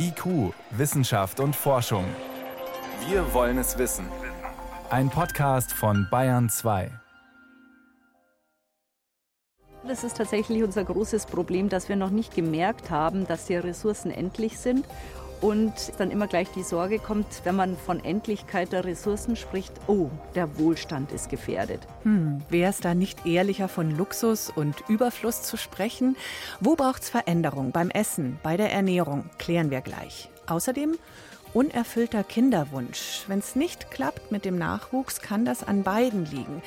IQ, Wissenschaft und Forschung. Wir wollen es wissen. Ein Podcast von Bayern 2. Das ist tatsächlich unser großes Problem, dass wir noch nicht gemerkt haben, dass die Ressourcen endlich sind und dann immer gleich die Sorge kommt, wenn man von Endlichkeit der Ressourcen spricht, oh, der Wohlstand ist gefährdet. Hm, Wäre es da nicht ehrlicher von Luxus und Überfluss zu sprechen? Wo braucht es Veränderung? Beim Essen, bei der Ernährung? Klären wir gleich. Außerdem unerfüllter Kinderwunsch. Wenn es nicht klappt mit dem Nachwuchs, kann das an beiden liegen.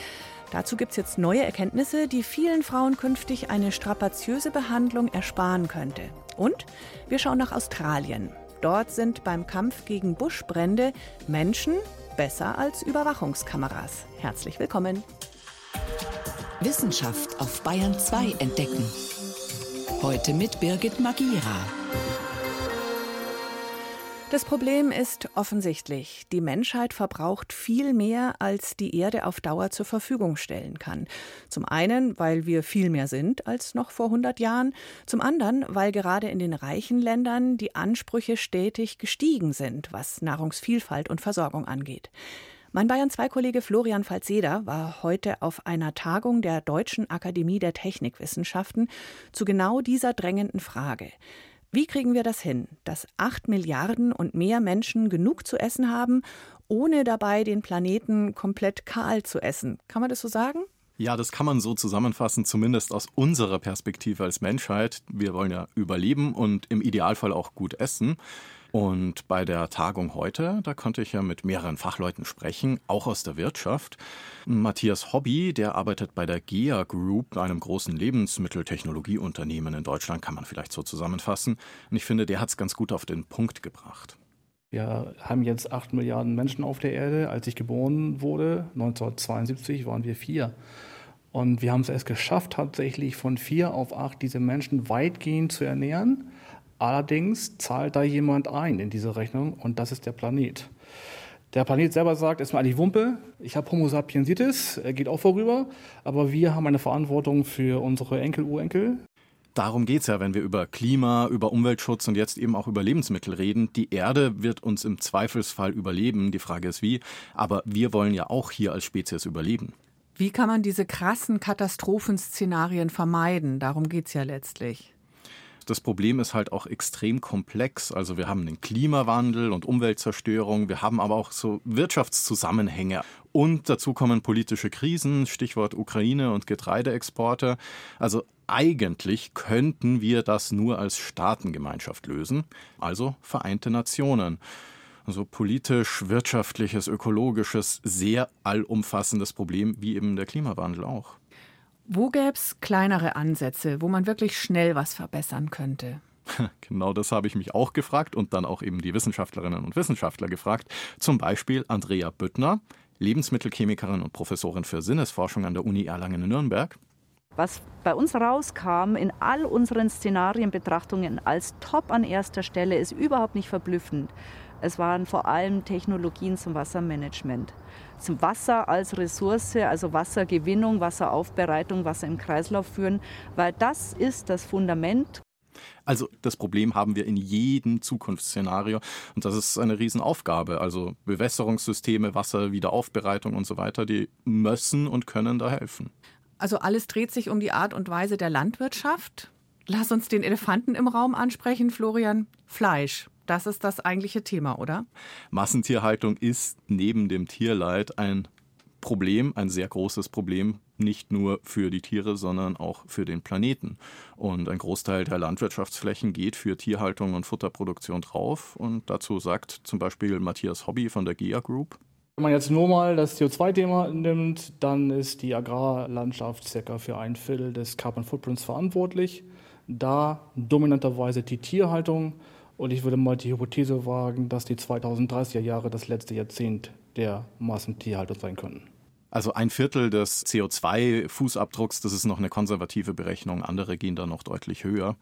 Dazu gibt es jetzt neue Erkenntnisse, die vielen Frauen künftig eine strapaziöse Behandlung ersparen könnte. Und wir schauen nach Australien. Dort sind beim Kampf gegen Buschbrände Menschen besser als Überwachungskameras. Herzlich willkommen. Wissenschaft auf Bayern 2 entdecken. Heute mit Birgit Magira. Das Problem ist offensichtlich. Die Menschheit verbraucht viel mehr, als die Erde auf Dauer zur Verfügung stellen kann. Zum einen, weil wir viel mehr sind als noch vor 100 Jahren. Zum anderen, weil gerade in den reichen Ländern die Ansprüche stetig gestiegen sind, was Nahrungsvielfalt und Versorgung angeht. Mein Bayern 2-Kollege Florian Falzeder war heute auf einer Tagung der Deutschen Akademie der Technikwissenschaften zu genau dieser drängenden Frage. Wie kriegen wir das hin, dass acht Milliarden und mehr Menschen genug zu essen haben, ohne dabei den Planeten komplett kahl zu essen? Kann man das so sagen? Ja, das kann man so zusammenfassen, zumindest aus unserer Perspektive als Menschheit. Wir wollen ja überleben und im Idealfall auch gut essen. Und bei der Tagung heute, da konnte ich ja mit mehreren Fachleuten sprechen, auch aus der Wirtschaft. Matthias Hobby, der arbeitet bei der GEA Group, einem großen Lebensmitteltechnologieunternehmen in Deutschland, kann man vielleicht so zusammenfassen. Und ich finde, der hat es ganz gut auf den Punkt gebracht. Wir haben jetzt acht Milliarden Menschen auf der Erde. Als ich geboren wurde, 1972, waren wir vier. Und wir haben es erst geschafft, tatsächlich von vier auf acht diese Menschen weitgehend zu ernähren. Allerdings zahlt da jemand ein in diese Rechnung und das ist der Planet. Der Planet selber sagt, ist mir eigentlich Wumpe, ich habe Homo sapiensitis, er geht auch vorüber, aber wir haben eine Verantwortung für unsere Enkel, Urenkel. Darum geht es ja, wenn wir über Klima, über Umweltschutz und jetzt eben auch über Lebensmittel reden. Die Erde wird uns im Zweifelsfall überleben, die Frage ist wie, aber wir wollen ja auch hier als Spezies überleben. Wie kann man diese krassen Katastrophenszenarien vermeiden? Darum geht es ja letztlich. Das Problem ist halt auch extrem komplex. Also wir haben den Klimawandel und Umweltzerstörung, wir haben aber auch so Wirtschaftszusammenhänge und dazu kommen politische Krisen, Stichwort Ukraine und Getreideexporte. Also eigentlich könnten wir das nur als Staatengemeinschaft lösen, also Vereinte Nationen. Also politisch, wirtschaftliches, ökologisches, sehr allumfassendes Problem, wie eben der Klimawandel auch. Wo gäbe es kleinere Ansätze, wo man wirklich schnell was verbessern könnte? Genau das habe ich mich auch gefragt und dann auch eben die Wissenschaftlerinnen und Wissenschaftler gefragt. Zum Beispiel Andrea Büttner, Lebensmittelchemikerin und Professorin für Sinnesforschung an der Uni Erlangen-Nürnberg. Was bei uns rauskam in all unseren Szenarienbetrachtungen als Top an erster Stelle, ist überhaupt nicht verblüffend. Es waren vor allem Technologien zum Wassermanagement. Zum Wasser als Ressource, also Wassergewinnung, Wasseraufbereitung, Wasser im Kreislauf führen, weil das ist das Fundament. Also das Problem haben wir in jedem Zukunftsszenario und das ist eine Riesenaufgabe. Also Bewässerungssysteme, Wasserwiederaufbereitung und so weiter, die müssen und können da helfen. Also alles dreht sich um die Art und Weise der Landwirtschaft. Lass uns den Elefanten im Raum ansprechen, Florian. Fleisch. Das ist das eigentliche Thema, oder? Massentierhaltung ist neben dem Tierleid ein Problem, ein sehr großes Problem, nicht nur für die Tiere, sondern auch für den Planeten. Und ein Großteil der Landwirtschaftsflächen geht für Tierhaltung und Futterproduktion drauf. Und dazu sagt zum Beispiel Matthias Hobby von der GEA Group. Wenn man jetzt nur mal das CO2-Thema nimmt, dann ist die Agrarlandschaft circa für ein Viertel des Carbon Footprints verantwortlich. Da dominanterweise die Tierhaltung und ich würde mal die Hypothese wagen, dass die 2030er Jahre das letzte Jahrzehnt der Massentierhaltung sein könnten. Also ein Viertel des CO2-Fußabdrucks, das ist noch eine konservative Berechnung. Andere gehen da noch deutlich höher.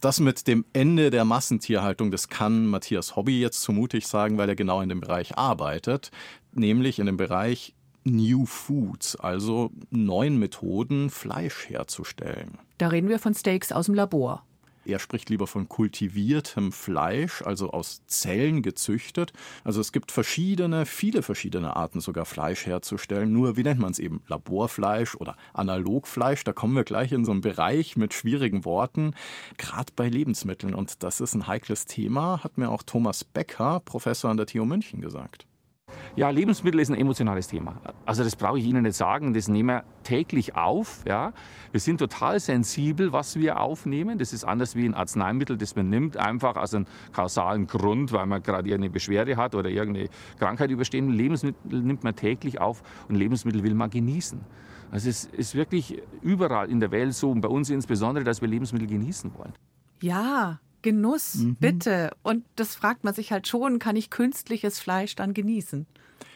Das mit dem Ende der Massentierhaltung, das kann Matthias Hobby jetzt zu mutig sagen, weil er genau in dem Bereich arbeitet, nämlich in dem Bereich New Foods, also neuen Methoden, Fleisch herzustellen. Da reden wir von Steaks aus dem Labor. Er spricht lieber von kultiviertem Fleisch, also aus Zellen gezüchtet. Also es gibt verschiedene, viele verschiedene Arten sogar Fleisch herzustellen. Nur wie nennt man es eben? Laborfleisch oder Analogfleisch? Da kommen wir gleich in so einen Bereich mit schwierigen Worten, gerade bei Lebensmitteln. Und das ist ein heikles Thema, hat mir auch Thomas Becker, Professor an der TU München, gesagt. Ja, Lebensmittel ist ein emotionales Thema. Also das brauche ich Ihnen nicht sagen, das nehmen wir täglich auf. Ja. Wir sind total sensibel, was wir aufnehmen. Das ist anders wie ein Arzneimittel, das man nimmt, einfach aus einem kausalen Grund, weil man gerade irgendeine Beschwerde hat oder irgendeine Krankheit überstehen. Lebensmittel nimmt man täglich auf und Lebensmittel will man genießen. Also es ist wirklich überall in der Welt so und bei uns insbesondere, dass wir Lebensmittel genießen wollen. Ja, Genuss, mhm. bitte. Und das fragt man sich halt schon, kann ich künstliches Fleisch dann genießen?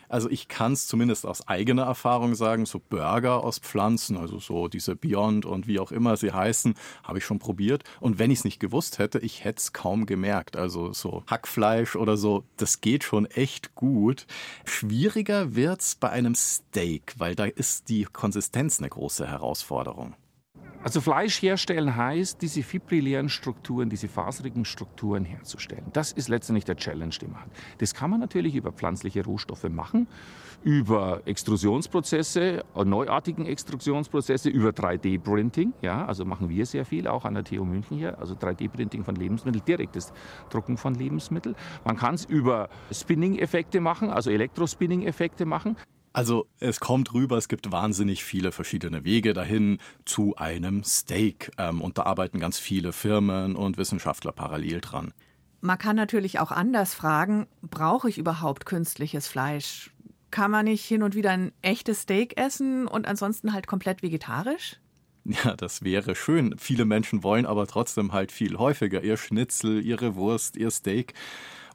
Also ich kann es zumindest aus eigener Erfahrung sagen, so Burger aus Pflanzen, also so diese Beyond und wie auch immer sie heißen, habe ich schon probiert. Und wenn ich es nicht gewusst hätte, ich hätte es kaum gemerkt. Also so Hackfleisch oder so, das geht schon echt gut. Schwieriger wird es bei einem Steak, weil da ist die Konsistenz eine große Herausforderung. Also Fleisch herstellen heißt, diese fibrillären Strukturen, diese faserigen Strukturen herzustellen. Das ist letztendlich der Challenge, den man hat. Das kann man natürlich über pflanzliche Rohstoffe machen, über Extrusionsprozesse, neuartigen Extrusionsprozesse, über 3D-Printing. Ja, also machen wir sehr viel, auch an der TU München hier. Also 3D-Printing von Lebensmitteln, direktes Drucken von Lebensmitteln. Man kann es über Spinning-Effekte machen, also Elektrospinning-Effekte machen. Also es kommt rüber, es gibt wahnsinnig viele verschiedene Wege dahin zu einem Steak. Ähm, und da arbeiten ganz viele Firmen und Wissenschaftler parallel dran. Man kann natürlich auch anders fragen, brauche ich überhaupt künstliches Fleisch? Kann man nicht hin und wieder ein echtes Steak essen und ansonsten halt komplett vegetarisch? Ja, das wäre schön. Viele Menschen wollen aber trotzdem halt viel häufiger ihr Schnitzel, ihre Wurst, ihr Steak.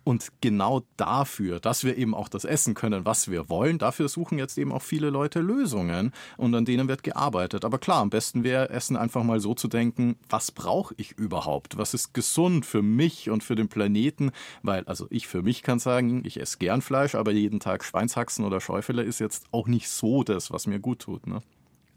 Und genau dafür, dass wir eben auch das essen können, was wir wollen, dafür suchen jetzt eben auch viele Leute Lösungen und an denen wird gearbeitet. Aber klar, am besten wäre Essen einfach mal so zu denken, was brauche ich überhaupt? Was ist gesund für mich und für den Planeten? Weil, also ich für mich kann sagen, ich esse gern Fleisch, aber jeden Tag Schweinshaxen oder Schäufele ist jetzt auch nicht so das, was mir gut tut. Ne?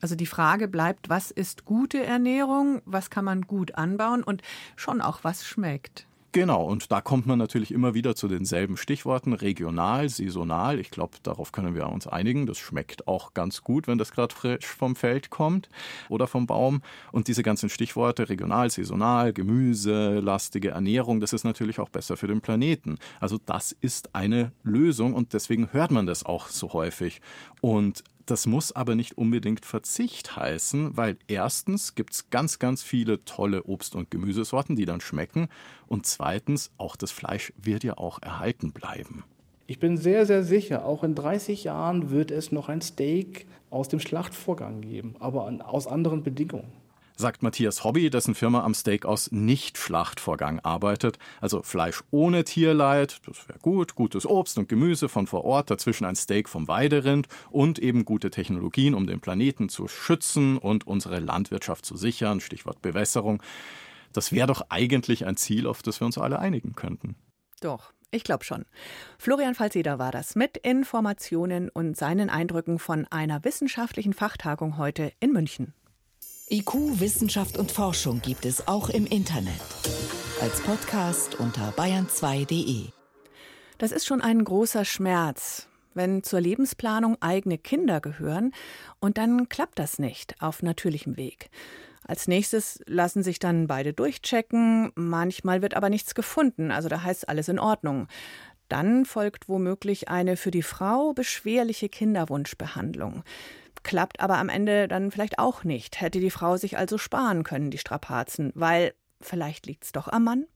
Also die Frage bleibt, was ist gute Ernährung, was kann man gut anbauen und schon auch was schmeckt. Genau, und da kommt man natürlich immer wieder zu denselben Stichworten, regional, saisonal. Ich glaube, darauf können wir uns einigen. Das schmeckt auch ganz gut, wenn das gerade frisch vom Feld kommt oder vom Baum. Und diese ganzen Stichworte, regional, saisonal, Gemüse, lastige Ernährung, das ist natürlich auch besser für den Planeten. Also das ist eine Lösung und deswegen hört man das auch so häufig. Und das muss aber nicht unbedingt Verzicht heißen, weil erstens gibt es ganz, ganz viele tolle Obst- und Gemüsesorten, die dann schmecken. Und zweitens, auch das Fleisch wird ja auch erhalten bleiben. Ich bin sehr, sehr sicher, auch in 30 Jahren wird es noch ein Steak aus dem Schlachtvorgang geben, aber aus anderen Bedingungen sagt Matthias Hobby, dessen Firma am Steak aus Nicht-Schlachtvorgang arbeitet. Also Fleisch ohne Tierleid, das wäre gut, gutes Obst und Gemüse von vor Ort, dazwischen ein Steak vom Weiderind und eben gute Technologien, um den Planeten zu schützen und unsere Landwirtschaft zu sichern, Stichwort Bewässerung. Das wäre doch eigentlich ein Ziel, auf das wir uns alle einigen könnten. Doch, ich glaube schon. Florian Falseder war das mit Informationen und seinen Eindrücken von einer wissenschaftlichen Fachtagung heute in München. IQ, Wissenschaft und Forschung gibt es auch im Internet. Als Podcast unter bayern2.de. Das ist schon ein großer Schmerz, wenn zur Lebensplanung eigene Kinder gehören und dann klappt das nicht auf natürlichem Weg. Als nächstes lassen sich dann beide durchchecken, manchmal wird aber nichts gefunden, also da heißt alles in Ordnung. Dann folgt womöglich eine für die Frau beschwerliche Kinderwunschbehandlung klappt aber am Ende dann vielleicht auch nicht. Hätte die Frau sich also sparen können, die Strapazen, weil vielleicht liegt es doch am Mann?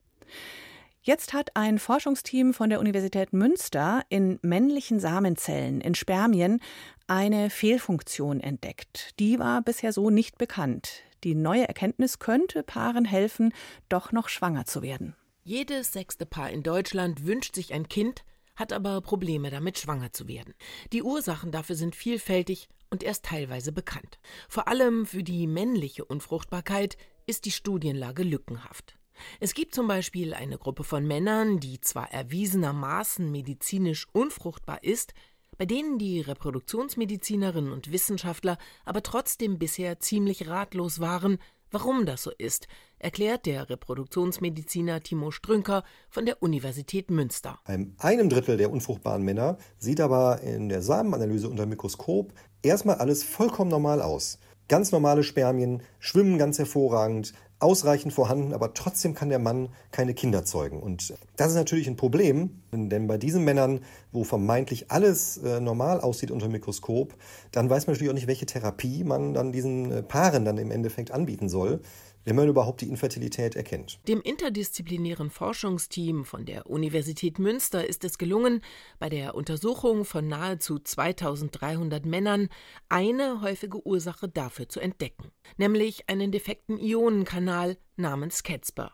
Jetzt hat ein Forschungsteam von der Universität Münster in männlichen Samenzellen, in Spermien, eine Fehlfunktion entdeckt. Die war bisher so nicht bekannt. Die neue Erkenntnis könnte Paaren helfen, doch noch schwanger zu werden. Jedes sechste Paar in Deutschland wünscht sich ein Kind, hat aber Probleme damit, schwanger zu werden. Die Ursachen dafür sind vielfältig und erst teilweise bekannt. Vor allem für die männliche Unfruchtbarkeit ist die Studienlage lückenhaft. Es gibt zum Beispiel eine Gruppe von Männern, die zwar erwiesenermaßen medizinisch unfruchtbar ist, bei denen die Reproduktionsmedizinerinnen und Wissenschaftler aber trotzdem bisher ziemlich ratlos waren, Warum das so ist, erklärt der Reproduktionsmediziner Timo Strünker von der Universität Münster. Bei einem Drittel der unfruchtbaren Männer sieht aber in der Samenanalyse unter Mikroskop erstmal alles vollkommen normal aus. Ganz normale Spermien schwimmen ganz hervorragend, ausreichend vorhanden, aber trotzdem kann der Mann keine Kinder zeugen. Und das ist natürlich ein Problem, denn bei diesen Männern, wo vermeintlich alles äh, normal aussieht unter dem Mikroskop, dann weiß man natürlich auch nicht, welche Therapie man dann diesen äh, Paaren dann im Endeffekt anbieten soll wenn man überhaupt die Infertilität erkennt. Dem interdisziplinären Forschungsteam von der Universität Münster ist es gelungen, bei der Untersuchung von nahezu 2300 Männern eine häufige Ursache dafür zu entdecken, nämlich einen defekten Ionenkanal namens Catsper.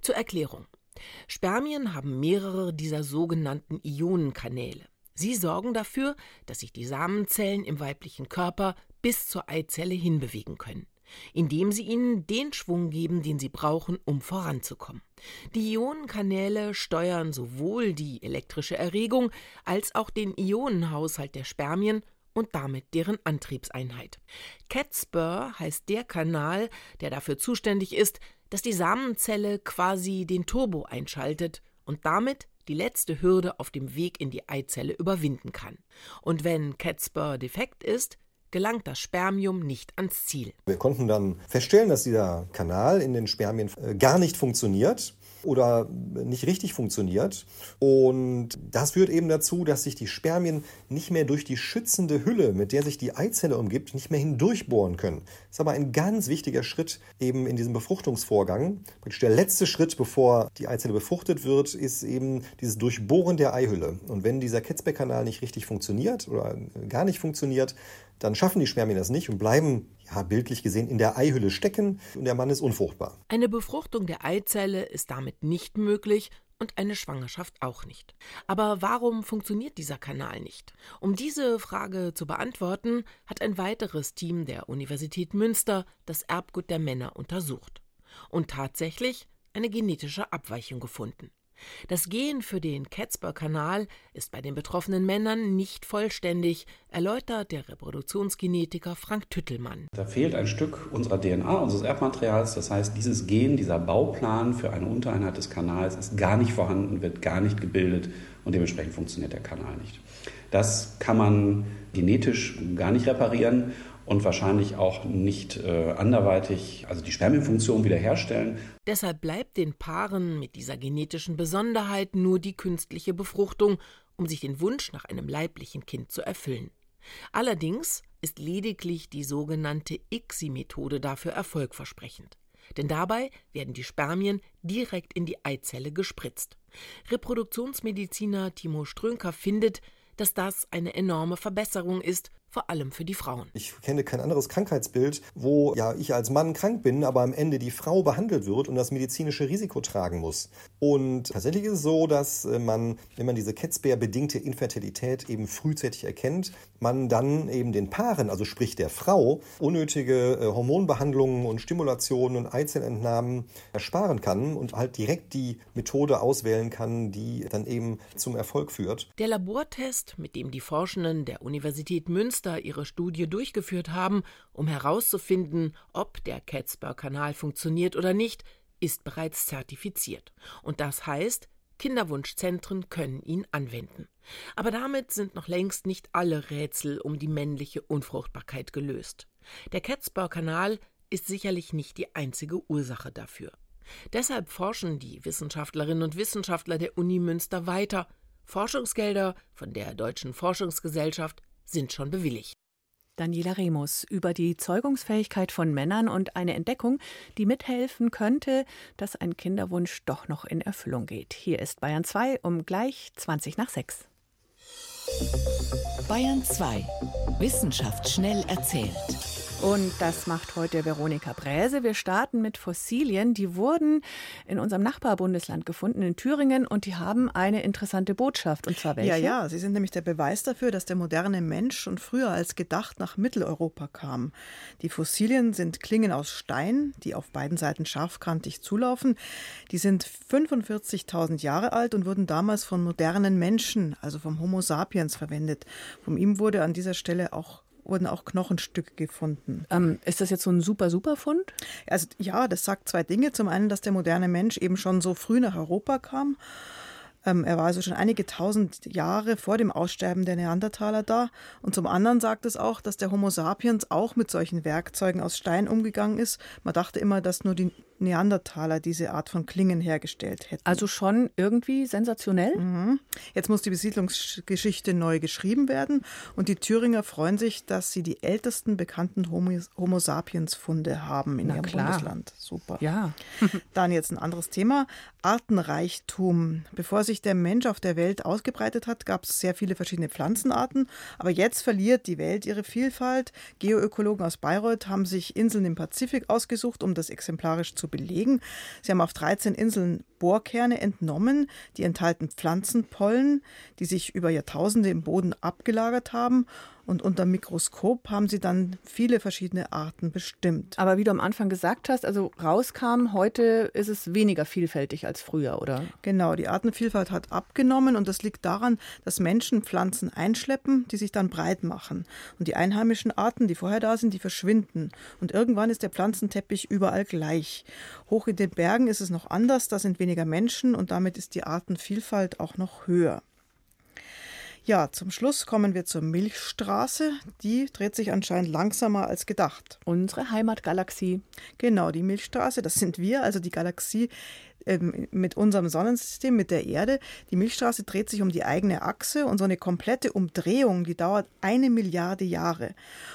Zur Erklärung. Spermien haben mehrere dieser sogenannten Ionenkanäle. Sie sorgen dafür, dass sich die Samenzellen im weiblichen Körper bis zur Eizelle hinbewegen können indem sie ihnen den Schwung geben, den sie brauchen, um voranzukommen. Die Ionenkanäle steuern sowohl die elektrische Erregung als auch den Ionenhaushalt der Spermien und damit deren Antriebseinheit. Catspur heißt der Kanal, der dafür zuständig ist, dass die Samenzelle quasi den Turbo einschaltet und damit die letzte Hürde auf dem Weg in die Eizelle überwinden kann. Und wenn Catspur defekt ist, gelangt das Spermium nicht ans Ziel. Wir konnten dann feststellen, dass dieser Kanal in den Spermien äh, gar nicht funktioniert oder nicht richtig funktioniert. Und das führt eben dazu, dass sich die Spermien nicht mehr durch die schützende Hülle, mit der sich die Eizelle umgibt, nicht mehr hindurchbohren können. Das ist aber ein ganz wichtiger Schritt eben in diesem Befruchtungsvorgang. Praktisch der letzte Schritt, bevor die Eizelle befruchtet wird, ist eben dieses Durchbohren der Eihülle. Und wenn dieser Ketzbeck-Kanal nicht richtig funktioniert oder gar nicht funktioniert, dann schaffen die Spermien das nicht und bleiben, ja, bildlich gesehen, in der Eihülle stecken und der Mann ist unfruchtbar. Eine Befruchtung der Eizelle ist damit nicht möglich und eine Schwangerschaft auch nicht. Aber warum funktioniert dieser Kanal nicht? Um diese Frage zu beantworten, hat ein weiteres Team der Universität Münster das Erbgut der Männer untersucht und tatsächlich eine genetische Abweichung gefunden. Das Gen für den Catsper-Kanal ist bei den betroffenen Männern nicht vollständig, erläutert der Reproduktionsgenetiker Frank Tüttelmann. Da fehlt ein Stück unserer DNA, unseres Erbmaterials. Das heißt, dieses Gen, dieser Bauplan für eine Untereinheit des Kanals ist gar nicht vorhanden, wird gar nicht gebildet und dementsprechend funktioniert der Kanal nicht. Das kann man genetisch gar nicht reparieren und wahrscheinlich auch nicht äh, anderweitig, also die Spermienfunktion wiederherstellen. Deshalb bleibt den Paaren mit dieser genetischen Besonderheit nur die künstliche Befruchtung, um sich den Wunsch nach einem leiblichen Kind zu erfüllen. Allerdings ist lediglich die sogenannte ICSI-Methode dafür erfolgversprechend. Denn dabei werden die Spermien direkt in die Eizelle gespritzt. Reproduktionsmediziner Timo Strönker findet, dass das eine enorme Verbesserung ist vor allem für die Frauen. Ich kenne kein anderes Krankheitsbild, wo ja ich als Mann krank bin, aber am Ende die Frau behandelt wird und das medizinische Risiko tragen muss. Und tatsächlich ist es so, dass äh, man, wenn man diese Ketzbär-bedingte Infertilität eben frühzeitig erkennt, man dann eben den Paaren, also sprich der Frau, unnötige äh, Hormonbehandlungen und Stimulationen und Eizellentnahmen ersparen kann und halt direkt die Methode auswählen kann, die dann eben zum Erfolg führt. Der Labortest, mit dem die Forschenden der Universität Münster Münster ihre Studie durchgeführt haben, um herauszufinden, ob der Catsper-Kanal funktioniert oder nicht, ist bereits zertifiziert. Und das heißt, Kinderwunschzentren können ihn anwenden. Aber damit sind noch längst nicht alle Rätsel um die männliche Unfruchtbarkeit gelöst. Der Catsper-Kanal ist sicherlich nicht die einzige Ursache dafür. Deshalb forschen die Wissenschaftlerinnen und Wissenschaftler der Uni Münster weiter. Forschungsgelder von der Deutschen Forschungsgesellschaft sind schon bewilligt. Daniela Remus über die Zeugungsfähigkeit von Männern und eine Entdeckung, die mithelfen könnte, dass ein Kinderwunsch doch noch in Erfüllung geht. Hier ist Bayern 2 um gleich 20 nach 6. Bayern 2. Wissenschaft schnell erzählt. Und das macht heute Veronika Bräse. Wir starten mit Fossilien. Die wurden in unserem Nachbarbundesland gefunden, in Thüringen, und die haben eine interessante Botschaft. Und zwar welche? Ja, ja, sie sind nämlich der Beweis dafür, dass der moderne Mensch schon früher als gedacht nach Mitteleuropa kam. Die Fossilien sind Klingen aus Stein, die auf beiden Seiten scharfkantig zulaufen. Die sind 45.000 Jahre alt und wurden damals von modernen Menschen, also vom Homo sapiens, verwendet. Von ihm wurde an dieser Stelle auch wurden auch Knochenstücke gefunden. Ähm, ist das jetzt so ein super, super Fund? Also ja, das sagt zwei Dinge. Zum einen, dass der moderne Mensch eben schon so früh nach Europa kam ähm, er war also schon einige tausend Jahre vor dem Aussterben der Neandertaler da. Und zum anderen sagt es auch, dass der Homo sapiens auch mit solchen Werkzeugen aus Stein umgegangen ist. Man dachte immer, dass nur die Neandertaler diese Art von Klingen hergestellt hätten. Also schon irgendwie sensationell? Mhm. Jetzt muss die Besiedlungsgeschichte neu geschrieben werden und die Thüringer freuen sich, dass sie die ältesten bekannten Homo, Homo sapiens Funde haben in Na ihrem klar. Bundesland. Super. Ja. Dann jetzt ein anderes Thema. Artenreichtum. Bevor sich der Mensch auf der Welt ausgebreitet hat, gab es sehr viele verschiedene Pflanzenarten. Aber jetzt verliert die Welt ihre Vielfalt. Geoökologen aus Bayreuth haben sich Inseln im Pazifik ausgesucht, um das exemplarisch zu belegen. Sie haben auf 13 Inseln Bohrkerne entnommen, die enthalten Pflanzenpollen, die sich über Jahrtausende im Boden abgelagert haben und unter Mikroskop haben sie dann viele verschiedene Arten bestimmt. Aber wie du am Anfang gesagt hast, also rauskam, heute ist es weniger vielfältig als früher, oder? Genau, die Artenvielfalt hat abgenommen und das liegt daran, dass Menschen Pflanzen einschleppen, die sich dann breit machen. Und die einheimischen Arten, die vorher da sind, die verschwinden. Und irgendwann ist der Pflanzenteppich überall gleich. Hoch in den Bergen ist es noch anders, da sind weniger Menschen und damit ist die Artenvielfalt auch noch höher. Ja, zum Schluss kommen wir zur Milchstraße. Die dreht sich anscheinend langsamer als gedacht. Unsere Heimatgalaxie. Genau, die Milchstraße, das sind wir, also die Galaxie ähm, mit unserem Sonnensystem, mit der Erde. Die Milchstraße dreht sich um die eigene Achse und so eine komplette Umdrehung, die dauert eine Milliarde Jahre.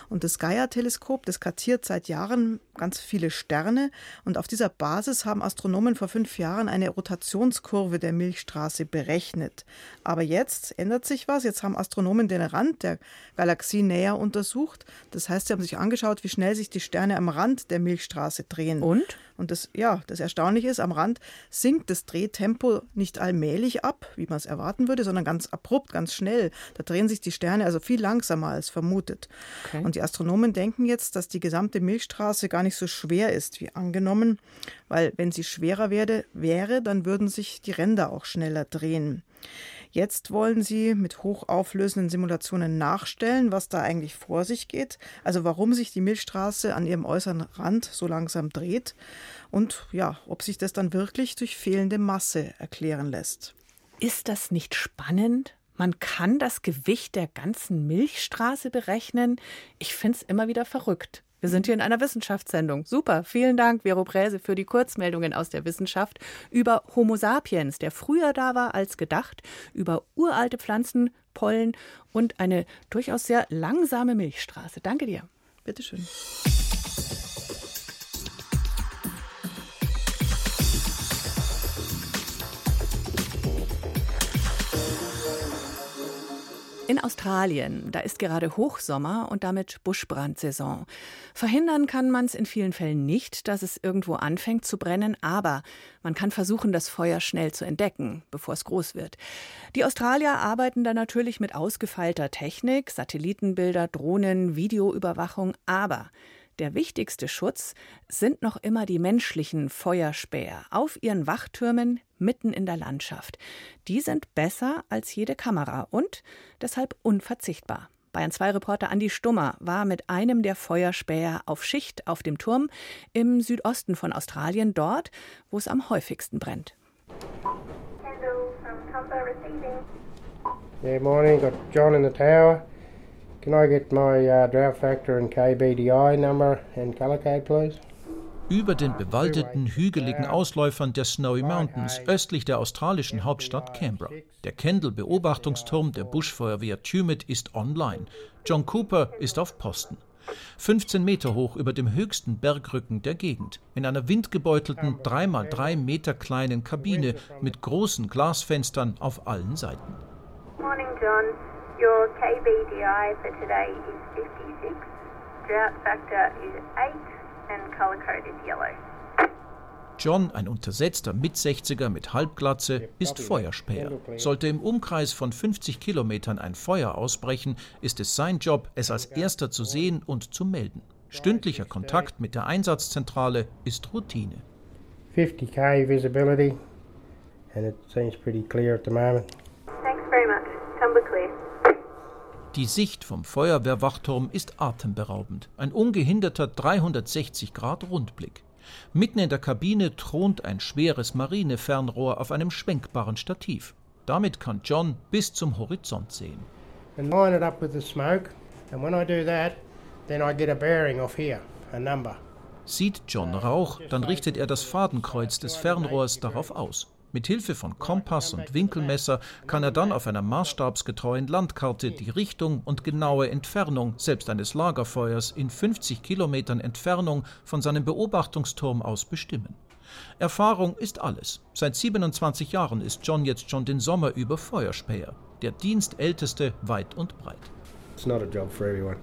Und das Gaia-Teleskop, das kartiert seit Jahren ganz viele Sterne und auf dieser Basis haben Astronomen vor fünf Jahren eine Rotationskurve der Milchstraße berechnet. Aber jetzt ändert sich was. Jetzt haben Astronomen den Rand der Galaxie näher untersucht. Das heißt, sie haben sich angeschaut, wie schnell sich die Sterne am Rand der Milchstraße drehen. Und? Und das, ja, das Erstaunliche ist, am Rand sinkt das Drehtempo nicht allmählich ab, wie man es erwarten würde, sondern ganz abrupt, ganz schnell. Da drehen sich die Sterne also viel langsamer als vermutet. Okay. Und die Astronomen denken jetzt, dass die gesamte Milchstraße gar nicht so schwer ist wie angenommen, weil wenn sie schwerer werde, wäre, dann würden sich die Ränder auch schneller drehen. Jetzt wollen sie mit hochauflösenden Simulationen nachstellen, was da eigentlich vor sich geht, also warum sich die Milchstraße an ihrem äußeren Rand so langsam dreht und ja, ob sich das dann wirklich durch fehlende Masse erklären lässt. Ist das nicht spannend? Man kann das Gewicht der ganzen Milchstraße berechnen. Ich finde es immer wieder verrückt. Wir sind hier in einer Wissenschaftssendung. Super. Vielen Dank, Vero Präse, für die Kurzmeldungen aus der Wissenschaft über Homo sapiens, der früher da war als gedacht, über uralte Pflanzen, Pollen und eine durchaus sehr langsame Milchstraße. Danke dir. Bitteschön. In Australien, da ist gerade Hochsommer und damit Buschbrandsaison. Verhindern kann man es in vielen Fällen nicht, dass es irgendwo anfängt zu brennen, aber man kann versuchen, das Feuer schnell zu entdecken, bevor es groß wird. Die Australier arbeiten da natürlich mit ausgefeilter Technik, Satellitenbilder, Drohnen, Videoüberwachung, aber der wichtigste Schutz sind noch immer die menschlichen Feuerspäher auf ihren Wachtürmen mitten in der Landschaft. Die sind besser als jede Kamera und deshalb unverzichtbar. Bayern 2 Reporter Andi Stummer war mit einem der Feuerspäher auf Schicht auf dem Turm im Südosten von Australien, dort, wo es am häufigsten brennt. Yeah, morning. Got John in the tower. Can I get my uh, draft factor and KBDI number and color code, please? Über den bewaldeten, hügeligen Ausläufern der Snowy Mountains östlich der australischen Hauptstadt Canberra. Der Kendall-Beobachtungsturm der Buschfeuerwehr Tumut ist online. John Cooper ist auf Posten. 15 Meter hoch über dem höchsten Bergrücken der Gegend, in einer windgebeutelten 3x3 Meter kleinen Kabine mit großen Glasfenstern auf allen Seiten. Morning, John. Your KBDI for today is 56. Drought factor is 8 and color code is yellow. John, ein untersetzter Mitsechziger mit Halbglatze, ist Feuerspäher. Sollte im Umkreis von 50 Kilometern ein Feuer ausbrechen, ist es sein Job, es als erster zu sehen und zu melden. Stündlicher Kontakt mit der Einsatzzentrale ist Routine. 50k visibility and it seems pretty clear at the moment. Die Sicht vom Feuerwehrwachturm ist atemberaubend. Ein ungehinderter 360-Grad-Rundblick. Mitten in der Kabine thront ein schweres Marinefernrohr auf einem schwenkbaren Stativ. Damit kann John bis zum Horizont sehen. And line it up with the smoke. And when I do that, then I get a bearing off here, a number. Sieht John Rauch, dann richtet er das Fadenkreuz des Fernrohrs darauf aus. Mit Hilfe von Kompass und Winkelmesser kann er dann auf einer maßstabsgetreuen Landkarte die Richtung und genaue Entfernung selbst eines Lagerfeuers in 50 Kilometern Entfernung von seinem Beobachtungsturm aus bestimmen. Erfahrung ist alles. Seit 27 Jahren ist John jetzt schon den Sommer über Feuerspäher, der Dienstälteste weit und breit. It's not a job for everyone.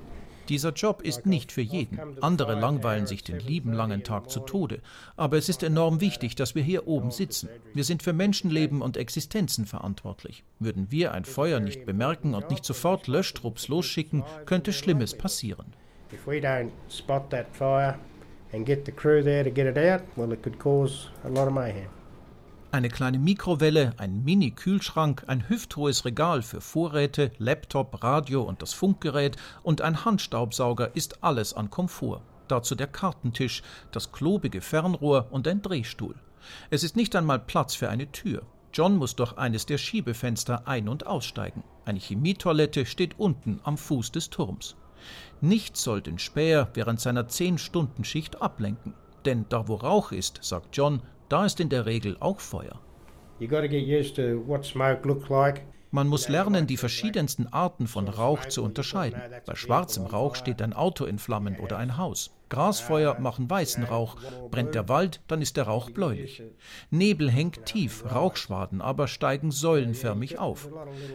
Dieser Job ist nicht für jeden. Andere langweilen sich den lieben langen Tag zu Tode. Aber es ist enorm wichtig, dass wir hier oben sitzen. Wir sind für Menschenleben und Existenzen verantwortlich. Würden wir ein Feuer nicht bemerken und nicht sofort Löschtrupps losschicken, könnte Schlimmes passieren. If we don't spot that fire and get the crew there to get it out, well, it could cause a lot of mayhem. Eine kleine Mikrowelle, ein Mini-Kühlschrank, ein hüfthohes Regal für Vorräte, Laptop, Radio und das Funkgerät und ein Handstaubsauger ist alles an Komfort. Dazu der Kartentisch, das klobige Fernrohr und ein Drehstuhl. Es ist nicht einmal Platz für eine Tür. John muss durch eines der Schiebefenster ein- und aussteigen. Eine Chemietoilette steht unten am Fuß des Turms. Nichts soll den Späher während seiner 10-Stunden-Schicht ablenken. Denn da wo Rauch ist, sagt John, da ist in der Regel auch Feuer. Man muss lernen, die verschiedensten Arten von Rauch zu unterscheiden. Bei schwarzem Rauch steht ein Auto in Flammen oder ein Haus. Grasfeuer machen weißen Rauch. Brennt der Wald, dann ist der Rauch bläulich. Nebel hängt tief, Rauchschwaden aber steigen säulenförmig auf.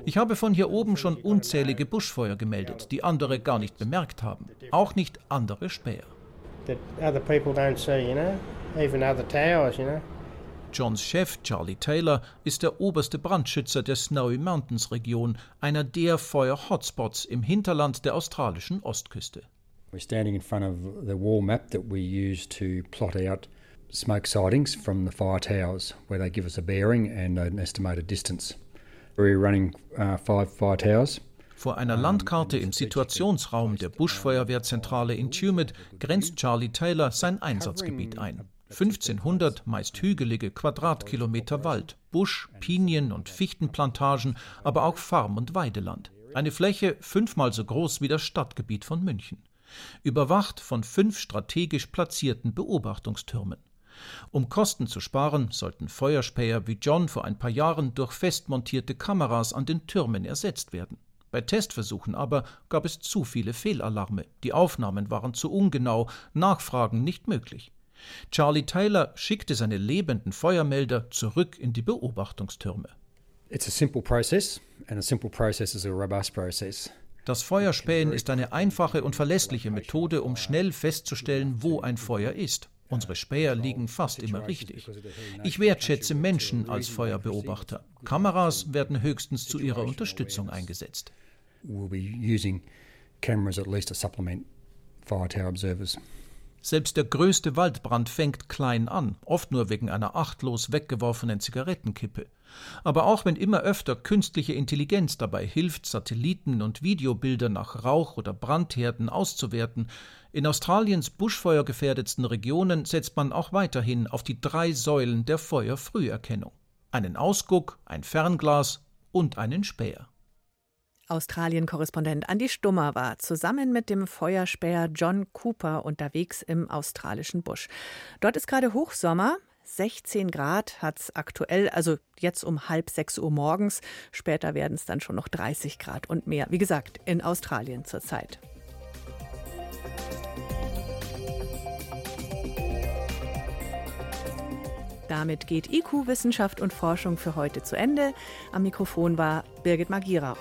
Ich habe von hier oben schon unzählige Buschfeuer gemeldet, die andere gar nicht bemerkt haben. Auch nicht andere Späher. that other people don't see, you know, even other towers, you know. Johns Chef Charlie Taylor ist der oberste Brandschützer der Snowy Mountains Region, einer der Feuer-Hotspots im Hinterland der australischen Ostküste. We're standing in front of the wall map that we use to plot out smoke sightings from the fire towers, where they give us a bearing and an estimated distance. We're running uh, five fire towers. Vor einer Landkarte im Situationsraum der Buschfeuerwehrzentrale in Tumut grenzt Charlie Taylor sein Einsatzgebiet ein. 1500 meist hügelige Quadratkilometer Wald, Busch, Pinien- und Fichtenplantagen, aber auch Farm- und Weideland. Eine Fläche fünfmal so groß wie das Stadtgebiet von München. Überwacht von fünf strategisch platzierten Beobachtungstürmen. Um Kosten zu sparen, sollten Feuerspäher wie John vor ein paar Jahren durch festmontierte Kameras an den Türmen ersetzt werden. Bei Testversuchen aber gab es zu viele Fehlalarme, die Aufnahmen waren zu ungenau, Nachfragen nicht möglich. Charlie Taylor schickte seine lebenden Feuermelder zurück in die Beobachtungstürme. It's a simple process, and a simple process is a robust process. Das Feuerspähen ist eine einfache und verlässliche Methode, um schnell festzustellen, wo ein Feuer ist. Unsere Späher liegen fast immer richtig. Ich wertschätze Menschen als Feuerbeobachter. Kameras werden höchstens zu ihrer Unterstützung eingesetzt. We'll be using cameras at least to supplement fire tower observers. Selbst der größte Waldbrand fängt klein an, oft nur wegen einer achtlos weggeworfenen Zigarettenkippe. Aber auch wenn immer öfter künstliche Intelligenz dabei hilft, Satelliten und Videobilder nach Rauch- oder Brandherden auszuwerten, in Australiens buschfeuergefährdetsten Regionen setzt man auch weiterhin auf die drei Säulen der Feuerfrüherkennung. Einen Ausguck, ein Fernglas und einen Späher. Australien-Korrespondent Andy Stummer war zusammen mit dem Feuerspäher John Cooper unterwegs im australischen Busch. Dort ist gerade Hochsommer. 16 Grad hat es aktuell, also jetzt um halb sechs Uhr morgens. Später werden es dann schon noch 30 Grad und mehr. Wie gesagt, in Australien zurzeit. Damit geht IQ Wissenschaft und Forschung für heute zu Ende. Am Mikrofon war Birgit Magira.